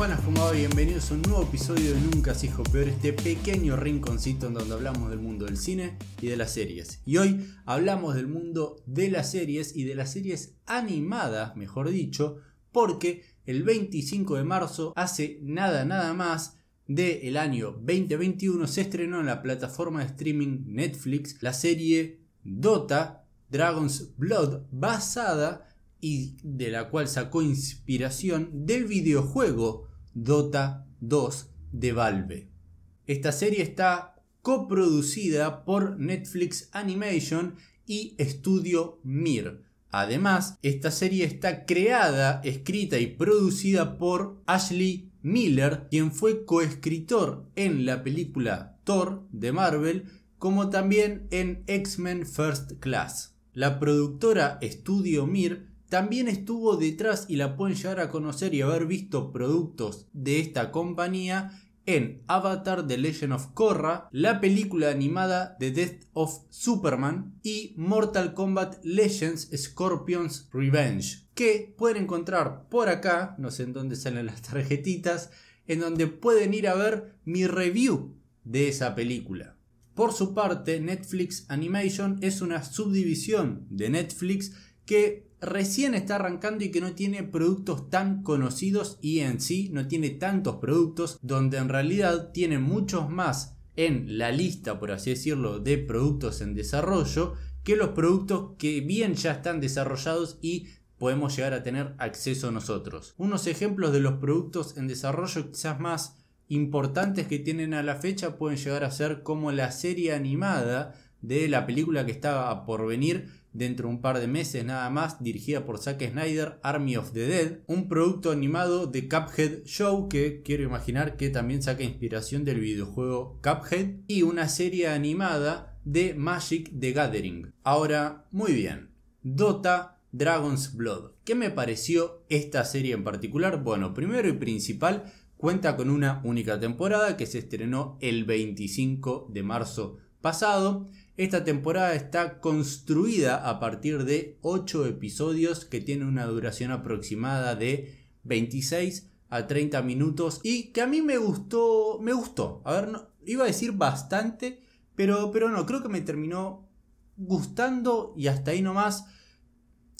Buenas, como va? Bienvenidos a un nuevo episodio de Nunca se hijo peor, este pequeño rinconcito en donde hablamos del mundo del cine y de las series. Y hoy hablamos del mundo de las series y de las series animadas, mejor dicho, porque el 25 de marzo, hace nada, nada más, del año 2021 se estrenó en la plataforma de streaming Netflix la serie Dota Dragon's Blood basada y de la cual sacó inspiración del videojuego Dota 2 de Valve. Esta serie está coproducida por Netflix Animation y Studio Mir. Además, esta serie está creada, escrita y producida por Ashley Miller, quien fue coescritor en la película Thor de Marvel, como también en X-Men First Class. La productora Studio Mir también estuvo detrás y la pueden llegar a conocer y haber visto productos de esta compañía en Avatar The Legend of Korra, la película animada The Death of Superman y Mortal Kombat Legends Scorpion's Revenge, que pueden encontrar por acá, no sé en dónde salen las tarjetitas, en donde pueden ir a ver mi review de esa película. Por su parte, Netflix Animation es una subdivisión de Netflix que recién está arrancando y que no tiene productos tan conocidos y en sí no tiene tantos productos donde en realidad tiene muchos más en la lista, por así decirlo, de productos en desarrollo que los productos que bien ya están desarrollados y podemos llegar a tener acceso nosotros. Unos ejemplos de los productos en desarrollo quizás más importantes que tienen a la fecha pueden llegar a ser como la serie animada de la película que estaba por venir dentro de un par de meses nada más, dirigida por Zack Snyder, Army of the Dead, un producto animado de Cuphead Show que quiero imaginar que también saca inspiración del videojuego Cuphead y una serie animada de Magic the Gathering. Ahora, muy bien, Dota Dragon's Blood. ¿Qué me pareció esta serie en particular? Bueno, primero y principal, cuenta con una única temporada que se estrenó el 25 de marzo pasado esta temporada está construida a partir de 8 episodios que tienen una duración aproximada de 26 a 30 minutos y que a mí me gustó, me gustó. A ver, iba a decir bastante, pero, pero no, creo que me terminó gustando y hasta ahí nomás.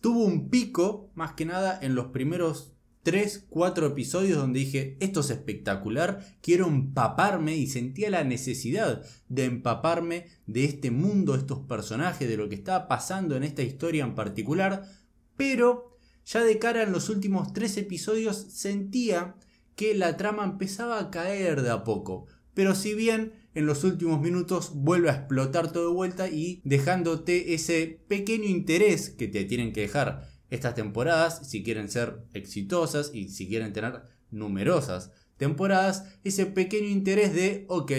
Tuvo un pico, más que nada, en los primeros 3, 4 episodios donde dije, esto es espectacular, quiero empaparme y sentía la necesidad de empaparme de este mundo, de estos personajes, de lo que estaba pasando en esta historia en particular, pero ya de cara en los últimos 3 episodios sentía que la trama empezaba a caer de a poco, pero si bien en los últimos minutos vuelve a explotar todo de vuelta y dejándote ese pequeño interés que te tienen que dejar estas temporadas, si quieren ser exitosas y si quieren tener numerosas temporadas, ese pequeño interés de, ok,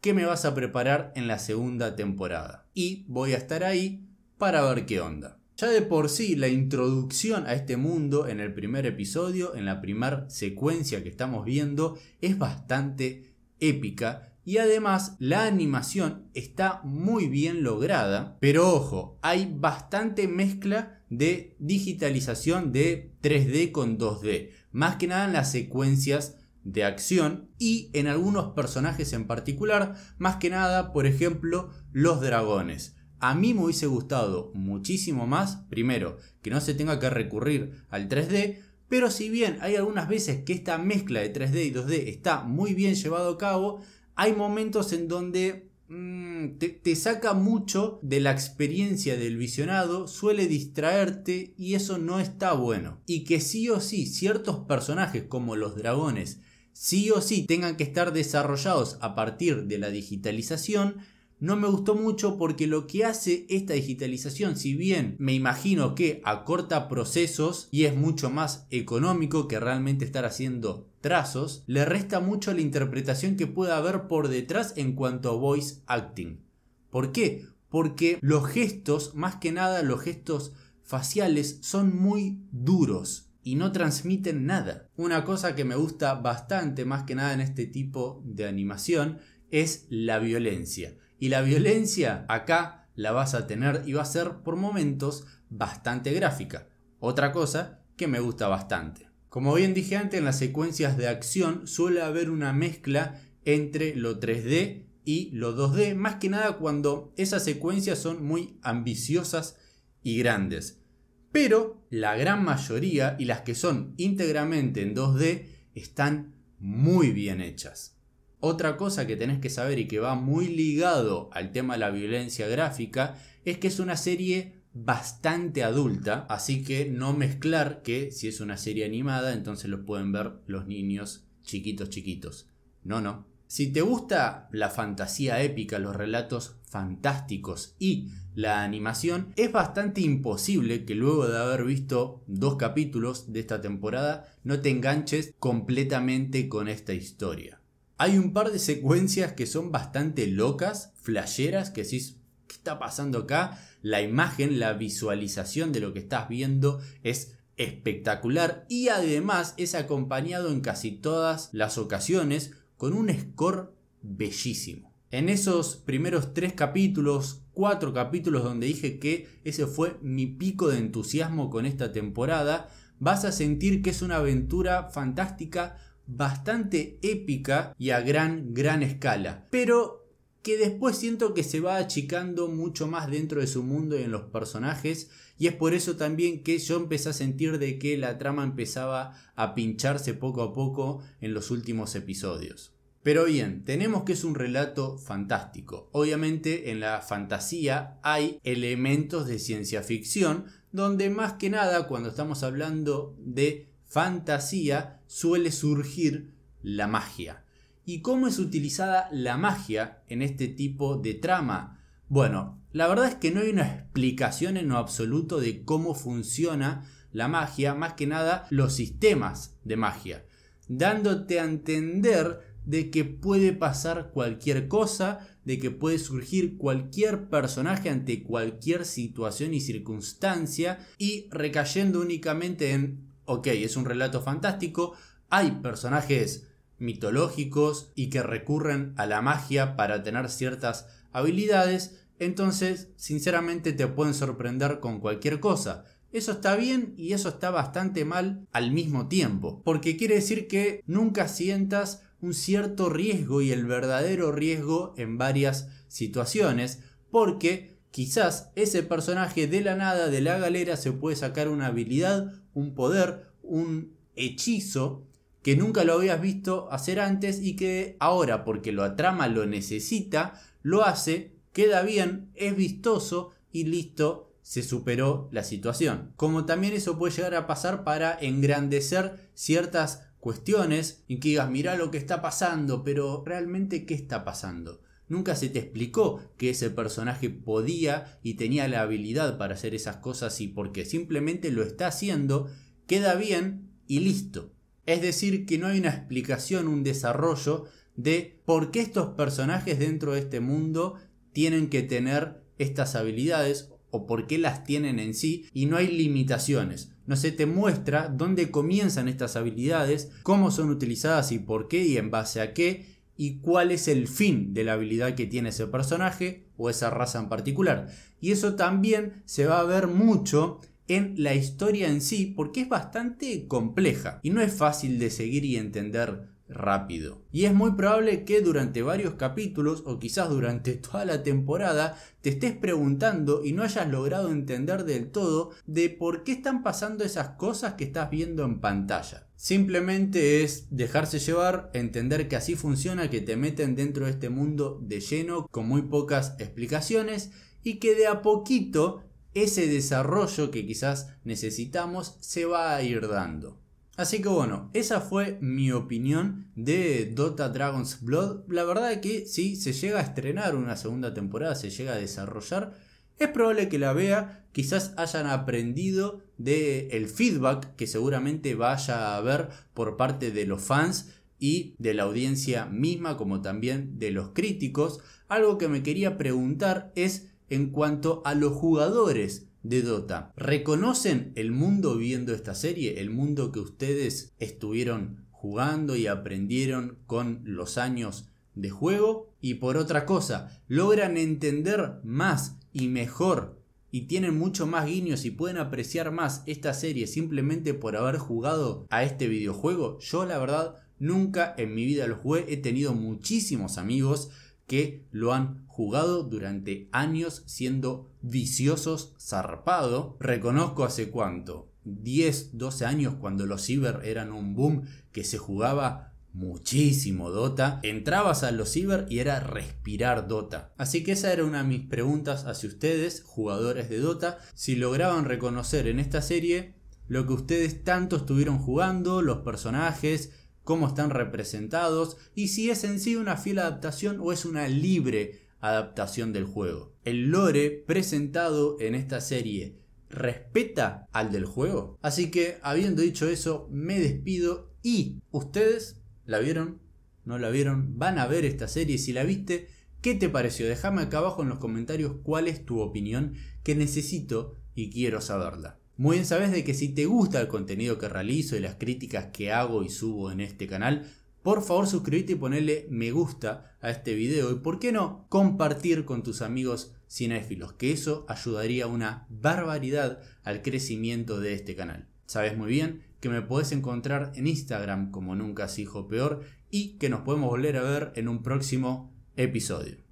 ¿qué me vas a preparar en la segunda temporada? Y voy a estar ahí para ver qué onda. Ya de por sí, la introducción a este mundo en el primer episodio, en la primera secuencia que estamos viendo, es bastante épica y además la animación está muy bien lograda, pero ojo, hay bastante mezcla de digitalización de 3D con 2D, más que nada en las secuencias de acción y en algunos personajes en particular, más que nada, por ejemplo, los dragones. A mí me hubiese gustado muchísimo más, primero, que no se tenga que recurrir al 3D, pero si bien hay algunas veces que esta mezcla de 3D y 2D está muy bien llevado a cabo, hay momentos en donde mm, te, saca mucho de la experiencia del visionado, suele distraerte y eso no está bueno. Y que sí o sí ciertos personajes como los dragones sí o sí tengan que estar desarrollados a partir de la digitalización, no me gustó mucho porque lo que hace esta digitalización, si bien me imagino que acorta procesos y es mucho más económico que realmente estar haciendo trazos, le resta mucho la interpretación que pueda haber por detrás en cuanto a voice acting. ¿Por qué? Porque los gestos, más que nada los gestos faciales, son muy duros y no transmiten nada. Una cosa que me gusta bastante, más que nada en este tipo de animación, es la violencia. Y la violencia acá la vas a tener y va a ser por momentos bastante gráfica. Otra cosa que me gusta bastante. Como bien dije antes, en las secuencias de acción suele haber una mezcla entre lo 3D y lo 2D, más que nada cuando esas secuencias son muy ambiciosas y grandes. Pero la gran mayoría y las que son íntegramente en 2D están muy bien hechas. Otra cosa que tenés que saber y que va muy ligado al tema de la violencia gráfica es que es una serie bastante adulta, así que no mezclar que si es una serie animada entonces lo pueden ver los niños chiquitos chiquitos. No, no. Si te gusta la fantasía épica, los relatos fantásticos y la animación, es bastante imposible que luego de haber visto dos capítulos de esta temporada no te enganches completamente con esta historia. Hay un par de secuencias que son bastante locas, flasheras, que decís, ¿qué está pasando acá? La imagen, la visualización de lo que estás viendo es espectacular y además es acompañado en casi todas las ocasiones con un score bellísimo. En esos primeros tres capítulos, cuatro capítulos donde dije que ese fue mi pico de entusiasmo con esta temporada, vas a sentir que es una aventura fantástica, bastante épica y a gran, gran escala. Pero que después siento que se va achicando mucho más dentro de su mundo y en los personajes y es por eso también que yo empecé a sentir de que la trama empezaba a pincharse poco a poco en los últimos episodios. Pero bien, tenemos que es un relato fantástico. Obviamente en la fantasía hay elementos de ciencia ficción, donde más que nada cuando estamos hablando de fantasía suele surgir la magia. ¿Y cómo es utilizada la magia en este tipo de trama? Bueno, la verdad es que no hay una explicación en lo absoluto de cómo funciona la magia, más que nada los sistemas de magia, dándote a entender de que puede pasar cualquier cosa, de que puede surgir cualquier personaje ante cualquier situación y circunstancia y recayendo únicamente en, ok, es un relato fantástico, hay personajes mitológicos y que recurren a la magia para tener ciertas habilidades, entonces sinceramente te pueden sorprender con cualquier cosa. Eso está bien y eso está bastante mal al mismo tiempo, porque quiere decir que nunca sientas un cierto riesgo y el verdadero riesgo en varias situaciones, porque quizás ese personaje de la nada, de la galera, se puede sacar una habilidad, un poder, un hechizo que nunca lo habías visto hacer antes y que ahora, porque la trama lo necesita, lo hace, queda bien, es vistoso y listo, se superó la situación. Como también eso puede llegar a pasar para engrandecer ciertas cuestiones y que digas, mira lo que está pasando, pero realmente ¿qué está pasando? Nunca se te explicó que ese personaje podía y tenía la habilidad para hacer esas cosas y porque simplemente lo está haciendo, queda bien y listo. Es decir, que no hay una explicación, un desarrollo de por qué estos personajes dentro de este mundo tienen que tener estas habilidades o por qué las tienen en sí y no hay limitaciones. No se te muestra dónde comienzan estas habilidades, cómo son utilizadas y por qué y en base a qué y cuál es el fin de la habilidad que tiene ese personaje o esa raza en particular. Y eso también se va a ver mucho en la historia en sí porque es bastante compleja y no es fácil de seguir y entender rápido. Y es muy probable que durante varios capítulos o quizás durante toda la temporada te estés preguntando y no hayas logrado entender del todo de por qué están pasando esas cosas que estás viendo en pantalla. Simplemente es dejarse llevar, entender que así funciona, que te meten dentro de este mundo de lleno con muy pocas explicaciones y que de a poquito ese desarrollo que quizás necesitamos se va a ir dando. Así que bueno, esa fue mi opinión de Dota Dragon's Blood. La verdad es que si se llega a estrenar una segunda temporada, se llega a desarrollar, es probable que la vea, quizás hayan aprendido del el feedback que seguramente vaya a haber por parte de los fans y de la audiencia misma como también de los críticos. Algo que me quería preguntar es en cuanto a los jugadores de Dota. ¿Reconocen el mundo viendo esta serie? ¿El mundo que ustedes estuvieron jugando y aprendieron con los años de juego? Y por otra cosa, ¿logran entender más y mejor y tienen mucho más guiños y pueden apreciar más esta serie simplemente por haber jugado a este videojuego, yo la verdad nunca en mi vida lo jugué, he tenido muchísimos amigos que lo han jugado durante años siendo viciosos zarpado. Reconozco hace cuánto, 10, 12 años cuando los ciber eran un boom que se jugaba muchísimo Dota. Entrabas a los ciber y era respirar Dota. Así que esa era una de mis preguntas hacia ustedes, jugadores de Dota, si lograban reconocer en esta serie lo que ustedes tanto estuvieron jugando, los personajes, cómo están representados y si es en sí una fiel adaptación o es una libre adaptación del juego. El lore presentado en esta serie respeta al del juego. Así que habiendo dicho eso, me despido y ustedes la vieron, no la vieron, van a ver esta serie. Si la viste, ¿qué te pareció? Déjame acá abajo en los comentarios cuál es tu opinión que necesito y quiero saberla. Muy bien sabes de que si te gusta el contenido que realizo y las críticas que hago y subo en este canal, por favor suscríbete y ponele me gusta a este video y por qué no compartir con tus amigos cinéfilos, que eso ayudaría una barbaridad al crecimiento de este canal. Sabes muy bien que me puedes encontrar en Instagram como nunca hijo peor y que nos podemos volver a ver en un próximo episodio.